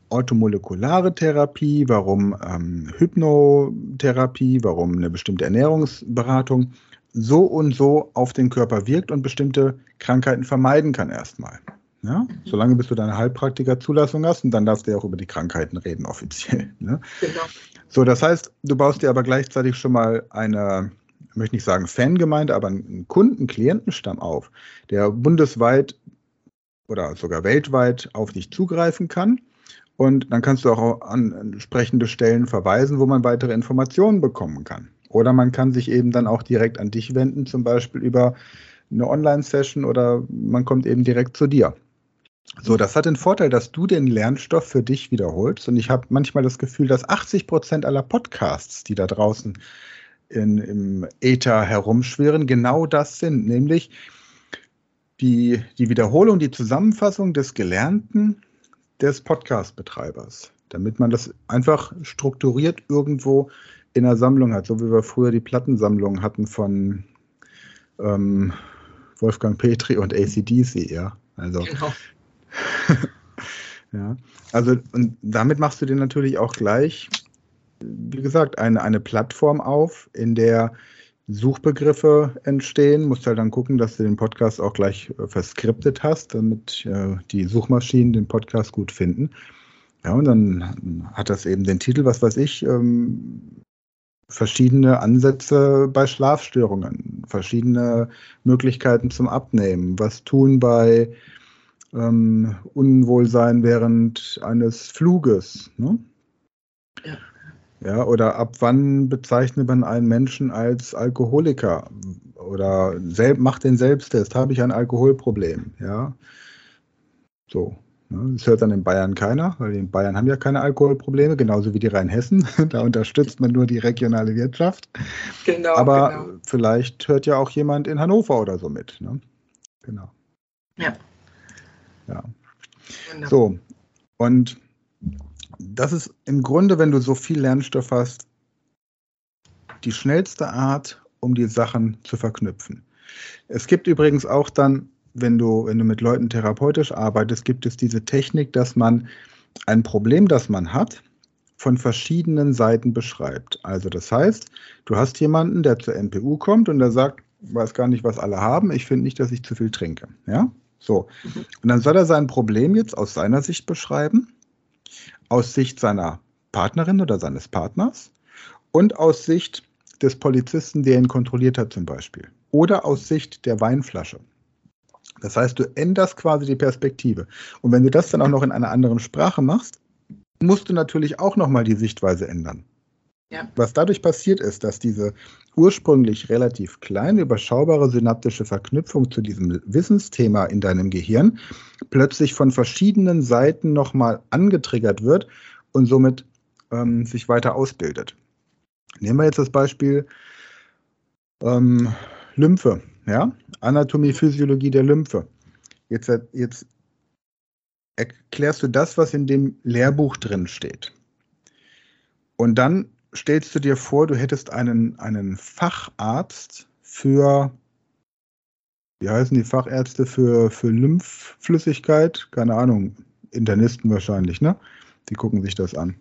automolekulare Therapie, warum ähm, Hypnotherapie, warum eine bestimmte Ernährungsberatung so und so auf den Körper wirkt und bestimmte Krankheiten vermeiden kann erstmal. Ja? Solange bis du deine Heilpraktikerzulassung hast und dann darfst du ja auch über die Krankheiten reden *laughs* offiziell. Ne? Genau. So, das heißt, du baust dir aber gleichzeitig schon mal eine möchte nicht sagen Fangemeinde, aber einen Kunden, Klientenstamm auf, der bundesweit oder sogar weltweit auf dich zugreifen kann. Und dann kannst du auch an entsprechende Stellen verweisen, wo man weitere Informationen bekommen kann. Oder man kann sich eben dann auch direkt an dich wenden, zum Beispiel über eine Online-Session oder man kommt eben direkt zu dir. So, das hat den Vorteil, dass du den Lernstoff für dich wiederholst. Und ich habe manchmal das Gefühl, dass 80 Prozent aller Podcasts, die da draußen in, im Äther herumschwirren, genau das sind, nämlich die, die Wiederholung, die Zusammenfassung des Gelernten des Podcast-Betreibers, damit man das einfach strukturiert irgendwo in der Sammlung hat, so wie wir früher die Plattensammlung hatten von ähm, Wolfgang Petri und ACDC, ja. Also, genau. *laughs* ja. Also, und damit machst du dir natürlich auch gleich wie gesagt, eine, eine Plattform auf, in der Suchbegriffe entstehen. Musst halt dann gucken, dass du den Podcast auch gleich äh, verskriptet hast, damit äh, die Suchmaschinen den Podcast gut finden. Ja, und dann hat das eben den Titel, was weiß ich, ähm, verschiedene Ansätze bei Schlafstörungen, verschiedene Möglichkeiten zum Abnehmen, was tun bei ähm, Unwohlsein während eines Fluges. Ne? Ja. Ja, oder ab wann bezeichnet man einen Menschen als Alkoholiker? Oder selb, macht den Selbsttest, habe ich ein Alkoholproblem? Ja, so. Ne? Das hört dann in Bayern keiner, weil die in Bayern haben ja keine Alkoholprobleme, genauso wie die Rheinhessen. *laughs* Da unterstützt man nur die regionale Wirtschaft. Genau. Aber genau. vielleicht hört ja auch jemand in Hannover oder so mit. Ne? Genau. Ja. Ja. Genau. So. Und das ist im Grunde, wenn du so viel Lernstoff hast, die schnellste Art, um die Sachen zu verknüpfen. Es gibt übrigens auch dann, wenn du, wenn du mit Leuten therapeutisch arbeitest, gibt es diese Technik, dass man ein Problem, das man hat, von verschiedenen Seiten beschreibt. Also das heißt, du hast jemanden, der zur NPU kommt und der sagt, weiß gar nicht, was alle haben, ich finde nicht, dass ich zu viel trinke. Ja? So. Mhm. Und dann soll er sein Problem jetzt aus seiner Sicht beschreiben aus Sicht seiner Partnerin oder seines Partners und aus Sicht des Polizisten, der ihn kontrolliert hat zum Beispiel. Oder aus Sicht der Weinflasche. Das heißt, du änderst quasi die Perspektive. Und wenn du das dann auch noch in einer anderen Sprache machst, musst du natürlich auch nochmal die Sichtweise ändern. Ja. Was dadurch passiert ist, dass diese ursprünglich relativ kleine, überschaubare synaptische Verknüpfung zu diesem Wissensthema in deinem Gehirn plötzlich von verschiedenen Seiten nochmal angetriggert wird und somit ähm, sich weiter ausbildet. Nehmen wir jetzt das Beispiel ähm, Lymphe, ja? Anatomie, Physiologie der Lymphe. Jetzt, jetzt erklärst du das, was in dem Lehrbuch drin steht. Und dann stellst du dir vor, du hättest einen, einen Facharzt für, wie heißen die Fachärzte für, für Lymphflüssigkeit? Keine Ahnung, Internisten wahrscheinlich, ne? Die gucken sich das an.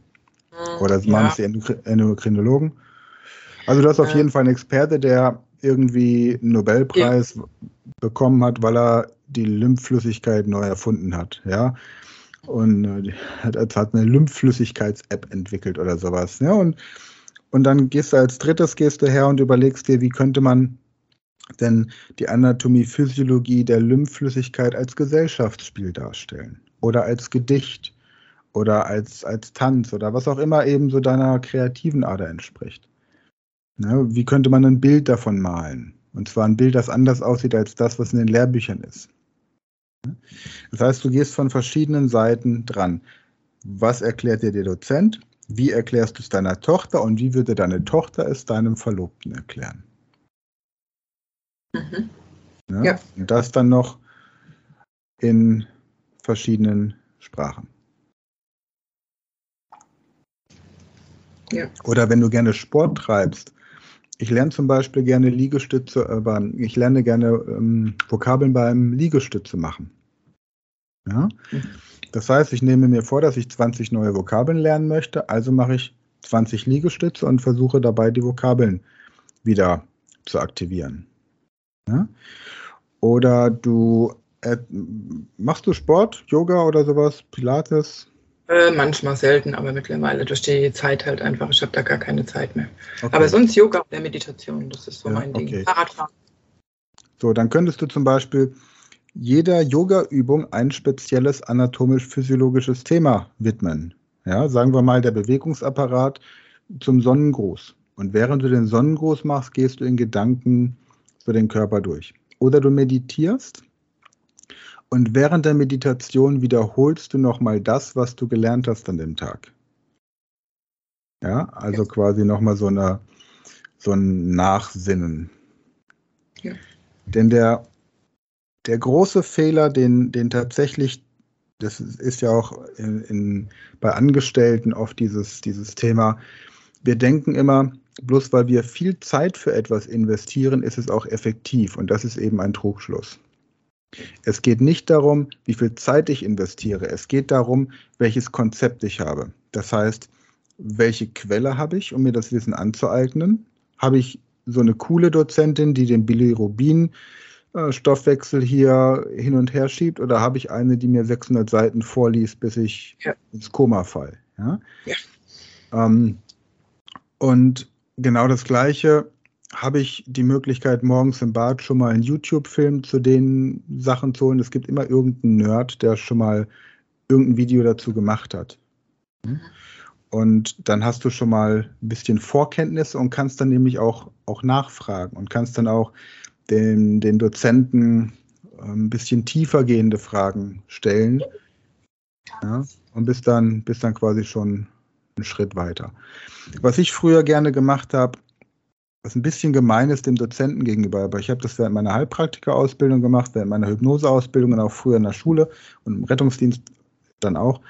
Hm, Oder ja. machen es die Endokrinologen. Also du hast auf jeden Fall einen Experte, der irgendwie einen Nobelpreis ja. bekommen hat, weil er die Lymphflüssigkeit neu erfunden hat, ja. Und äh, hat, hat eine Lymphflüssigkeits-App entwickelt oder sowas. Ja, und, und dann gehst du als drittes gehst du her und überlegst dir, wie könnte man denn die Anatomie, Physiologie der Lymphflüssigkeit als Gesellschaftsspiel darstellen oder als Gedicht oder als, als Tanz oder was auch immer eben so deiner kreativen Ader entspricht. Ne, wie könnte man ein Bild davon malen? Und zwar ein Bild, das anders aussieht als das, was in den Lehrbüchern ist. Das heißt, du gehst von verschiedenen Seiten dran. Was erklärt dir der Dozent? Wie erklärst du es deiner Tochter und wie würde deine Tochter es deinem Verlobten erklären? Mhm. Ja? ja. Und das dann noch in verschiedenen Sprachen. Ja. Oder wenn du gerne Sport treibst. Ich lerne zum Beispiel gerne Liegestütze, aber ich lerne gerne ähm, Vokabeln beim Liegestütze machen. Ja? Das heißt, ich nehme mir vor, dass ich 20 neue Vokabeln lernen möchte, also mache ich 20 Liegestütze und versuche dabei die Vokabeln wieder zu aktivieren. Ja? Oder du äh, machst du Sport, Yoga oder sowas, Pilates? Äh, manchmal selten, aber mittlerweile durch die Zeit halt einfach. Ich habe da gar keine Zeit mehr. Okay. Aber sonst Yoga der Meditation, das ist so ja, mein Ding. Okay. Fahrradfahren. So, dann könntest du zum Beispiel jeder Yoga-Übung ein spezielles anatomisch-physiologisches Thema widmen. Ja, sagen wir mal der Bewegungsapparat zum Sonnengruß. Und während du den Sonnengruß machst, gehst du in Gedanken für den Körper durch. Oder du meditierst und während der Meditation wiederholst du nochmal das, was du gelernt hast an dem Tag. Ja, also ja. quasi nochmal so, eine, so ein Nachsinnen. Ja. Denn der, der große Fehler, den, den tatsächlich, das ist ja auch in, in, bei Angestellten oft dieses, dieses Thema, wir denken immer, bloß weil wir viel Zeit für etwas investieren, ist es auch effektiv. Und das ist eben ein Trugschluss. Es geht nicht darum, wie viel Zeit ich investiere. Es geht darum, welches Konzept ich habe. Das heißt, welche Quelle habe ich, um mir das Wissen anzueignen? Habe ich so eine coole Dozentin, die den Bilirubin Stoffwechsel hier hin und her schiebt oder habe ich eine, die mir 600 Seiten vorliest, bis ich ja. ins Koma fall? Ja? ja. Ähm, und genau das Gleiche habe ich die Möglichkeit, morgens im Bad schon mal einen YouTube-Film zu den Sachen zu holen. Es gibt immer irgendeinen Nerd, der schon mal irgendein Video dazu gemacht hat. Mhm. Und dann hast du schon mal ein bisschen Vorkenntnisse und kannst dann nämlich auch, auch nachfragen und kannst dann auch den, den Dozenten ähm, ein bisschen tiefer gehende Fragen stellen. Ja, und bist dann, bist dann quasi schon einen Schritt weiter. Was ich früher gerne gemacht habe, was ein bisschen gemein ist dem Dozenten gegenüber, aber ich habe das während meiner Heilpraktika-Ausbildung gemacht, während meiner Hypnose-Ausbildung und auch früher in der Schule und im Rettungsdienst dann auch.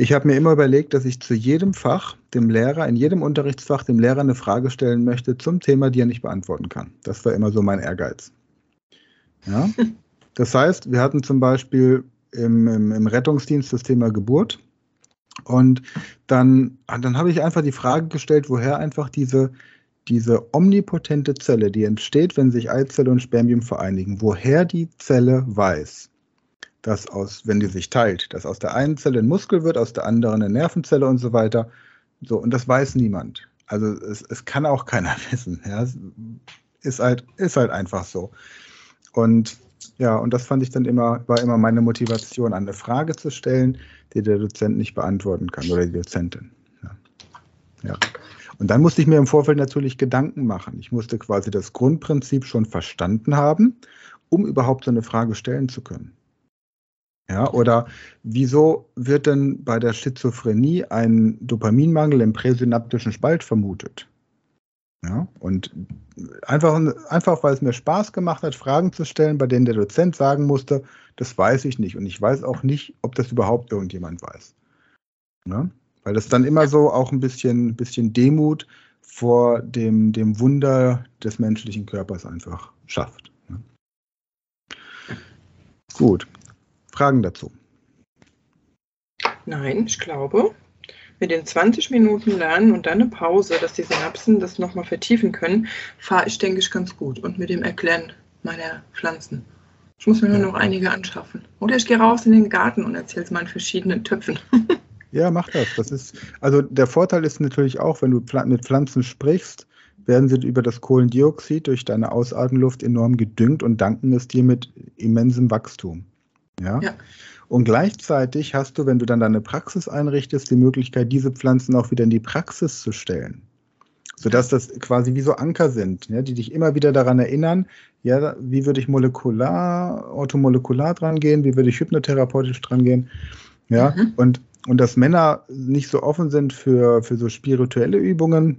Ich habe mir immer überlegt, dass ich zu jedem Fach dem Lehrer, in jedem Unterrichtsfach dem Lehrer eine Frage stellen möchte zum Thema, die er nicht beantworten kann. Das war immer so mein Ehrgeiz. Ja? *laughs* Das heißt, wir hatten zum Beispiel im, im, im Rettungsdienst das Thema Geburt. Und dann, dann habe ich einfach die Frage gestellt, woher einfach diese, diese omnipotente Zelle, die entsteht, wenn sich Eizelle und Spermium vereinigen, woher die Zelle weiß, dass aus, wenn die sich teilt, dass aus der einen Zelle ein Muskel wird, aus der anderen eine Nervenzelle und so weiter. So, und das weiß niemand. Also es, es kann auch keiner *laughs* wissen. Ja. Es ist halt, ist halt einfach so. Und ja, und das fand ich dann immer, war immer meine Motivation, eine Frage zu stellen, die der Dozent nicht beantworten kann oder die Dozentin. Ja. ja. Und dann musste ich mir im Vorfeld natürlich Gedanken machen. Ich musste quasi das Grundprinzip schon verstanden haben, um überhaupt so eine Frage stellen zu können. Ja, oder wieso wird denn bei der Schizophrenie ein Dopaminmangel im präsynaptischen Spalt vermutet? Ja, und einfach, einfach, weil es mir Spaß gemacht hat, Fragen zu stellen, bei denen der Dozent sagen musste, das weiß ich nicht. Und ich weiß auch nicht, ob das überhaupt irgendjemand weiß. Ja? Weil das dann immer so auch ein bisschen, bisschen Demut vor dem, dem Wunder des menschlichen Körpers einfach schafft. Ne? Gut. Fragen dazu? Nein, ich glaube, mit den 20 Minuten Lernen und dann eine Pause, dass die Synapsen das nochmal vertiefen können, fahre ich, denke ich, ganz gut. Und mit dem Erklären meiner Pflanzen. Ich muss mir nur noch einige anschaffen. Oder ich gehe raus in den Garten und erzähle es mal in verschiedenen Töpfen. *laughs* ja, mach das. Das ist, also der Vorteil ist natürlich auch, wenn du mit Pflanzen sprichst, werden sie über das Kohlendioxid durch deine Ausatemluft enorm gedüngt und danken es dir mit immensem Wachstum. Ja? ja. Und gleichzeitig hast du, wenn du dann deine Praxis einrichtest, die Möglichkeit, diese Pflanzen auch wieder in die Praxis zu stellen. Sodass das quasi wie so Anker sind, ja, die dich immer wieder daran erinnern, ja, wie würde ich molekular, orthomolekular dran gehen, wie würde ich hypnotherapeutisch dran gehen. Ja, mhm. und, und dass Männer nicht so offen sind für, für so spirituelle Übungen,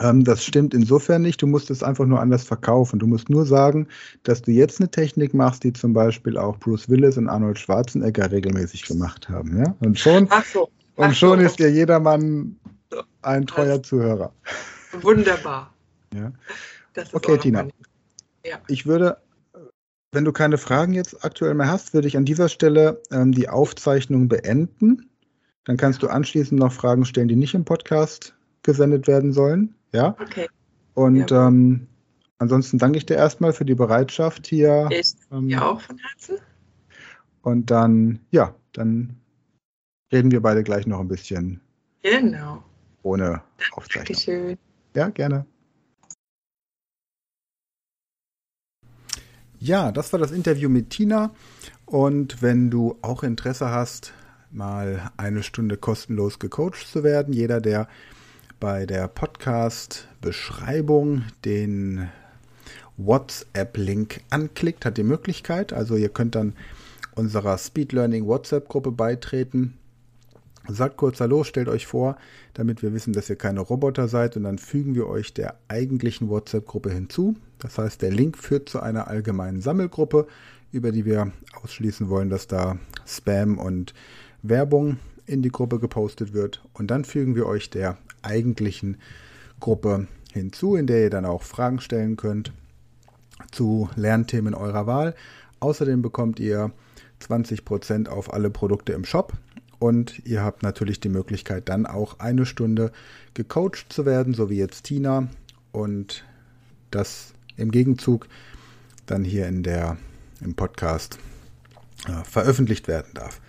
das stimmt insofern nicht. Du musst es einfach nur anders verkaufen. Du musst nur sagen, dass du jetzt eine Technik machst, die zum Beispiel auch Bruce Willis und Arnold Schwarzenegger regelmäßig gemacht haben. Ja? Und schon, so. Und schon so. ist dir jedermann ein treuer das Zuhörer. Wunderbar. Ja. okay, Tina. Ja. Ich würde, wenn du keine Fragen jetzt aktuell mehr hast, würde ich an dieser Stelle ähm, die Aufzeichnung beenden. Dann kannst du anschließend noch Fragen stellen, die nicht im Podcast gesendet werden sollen. Ja. Okay. Und ja. ähm, ansonsten danke ich dir erstmal für die Bereitschaft hier. Ich ähm, ja auch von Herzen. Und dann, ja, dann reden wir beide gleich noch ein bisschen. Genau. Ohne Aufzeichnung. Dankeschön. Ja, gerne. Ja, das war das Interview mit Tina. Und wenn du auch Interesse hast, mal eine Stunde kostenlos gecoacht zu werden, jeder, der bei der Podcast-Beschreibung den WhatsApp-Link anklickt, hat die Möglichkeit. Also ihr könnt dann unserer Speed Learning WhatsApp-Gruppe beitreten. Sagt kurz Hallo, stellt euch vor, damit wir wissen, dass ihr keine Roboter seid und dann fügen wir euch der eigentlichen WhatsApp-Gruppe hinzu. Das heißt, der Link führt zu einer allgemeinen Sammelgruppe, über die wir ausschließen wollen, dass da Spam und Werbung in die Gruppe gepostet wird. Und dann fügen wir euch der eigentlichen Gruppe hinzu, in der ihr dann auch Fragen stellen könnt zu Lernthemen eurer Wahl. Außerdem bekommt ihr 20% auf alle Produkte im Shop und ihr habt natürlich die Möglichkeit dann auch eine Stunde gecoacht zu werden, so wie jetzt Tina und das im Gegenzug dann hier in der im Podcast äh, veröffentlicht werden darf.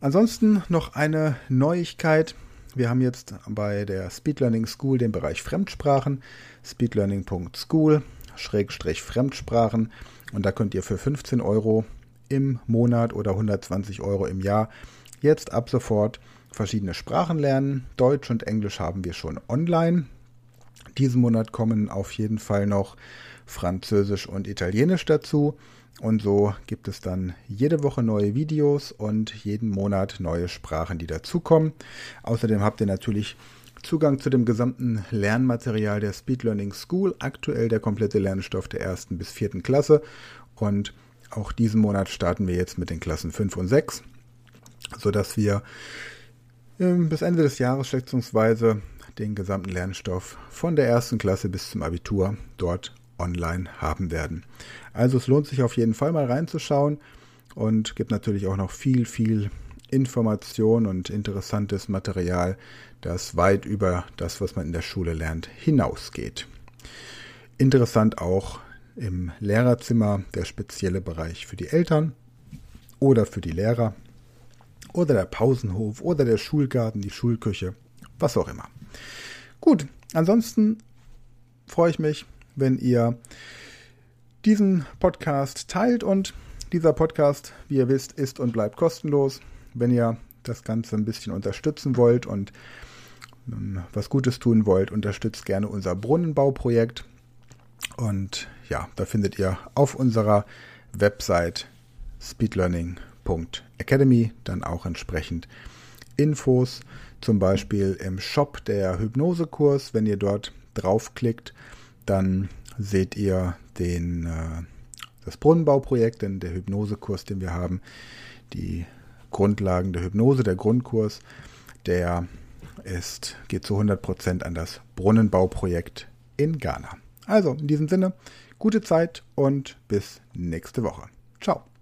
Ansonsten noch eine Neuigkeit. Wir haben jetzt bei der Speed Learning School den Bereich Fremdsprachen, speedlearning.school, Schrägstrich Fremdsprachen. Und da könnt ihr für 15 Euro im Monat oder 120 Euro im Jahr jetzt ab sofort verschiedene Sprachen lernen. Deutsch und Englisch haben wir schon online. Diesen Monat kommen auf jeden Fall noch Französisch und Italienisch dazu. Und so gibt es dann jede Woche neue Videos und jeden Monat neue Sprachen, die dazukommen. Außerdem habt ihr natürlich Zugang zu dem gesamten Lernmaterial der Speed Learning School, aktuell der komplette Lernstoff der ersten bis vierten Klasse. Und auch diesen Monat starten wir jetzt mit den Klassen 5 und 6, sodass wir ähm, bis Ende des Jahres schätzungsweise den gesamten Lernstoff von der ersten Klasse bis zum Abitur dort online haben werden. Also es lohnt sich auf jeden Fall mal reinzuschauen und gibt natürlich auch noch viel, viel Information und interessantes Material, das weit über das, was man in der Schule lernt, hinausgeht. Interessant auch im Lehrerzimmer der spezielle Bereich für die Eltern oder für die Lehrer oder der Pausenhof oder der Schulgarten, die Schulküche, was auch immer. Gut, ansonsten freue ich mich, wenn ihr diesen Podcast teilt und dieser Podcast, wie ihr wisst, ist und bleibt kostenlos. Wenn ihr das Ganze ein bisschen unterstützen wollt und ähm, was Gutes tun wollt, unterstützt gerne unser Brunnenbauprojekt. Und ja, da findet ihr auf unserer Website speedlearning.academy dann auch entsprechend Infos, zum Beispiel im Shop der Hypnosekurs. Wenn ihr dort draufklickt, dann seht ihr den, äh, das Brunnenbauprojekt, denn der Hypnosekurs, den wir haben, die Grundlagen der Hypnose, der Grundkurs, der ist, geht zu 100% an das Brunnenbauprojekt in Ghana. Also in diesem Sinne, gute Zeit und bis nächste Woche. Ciao.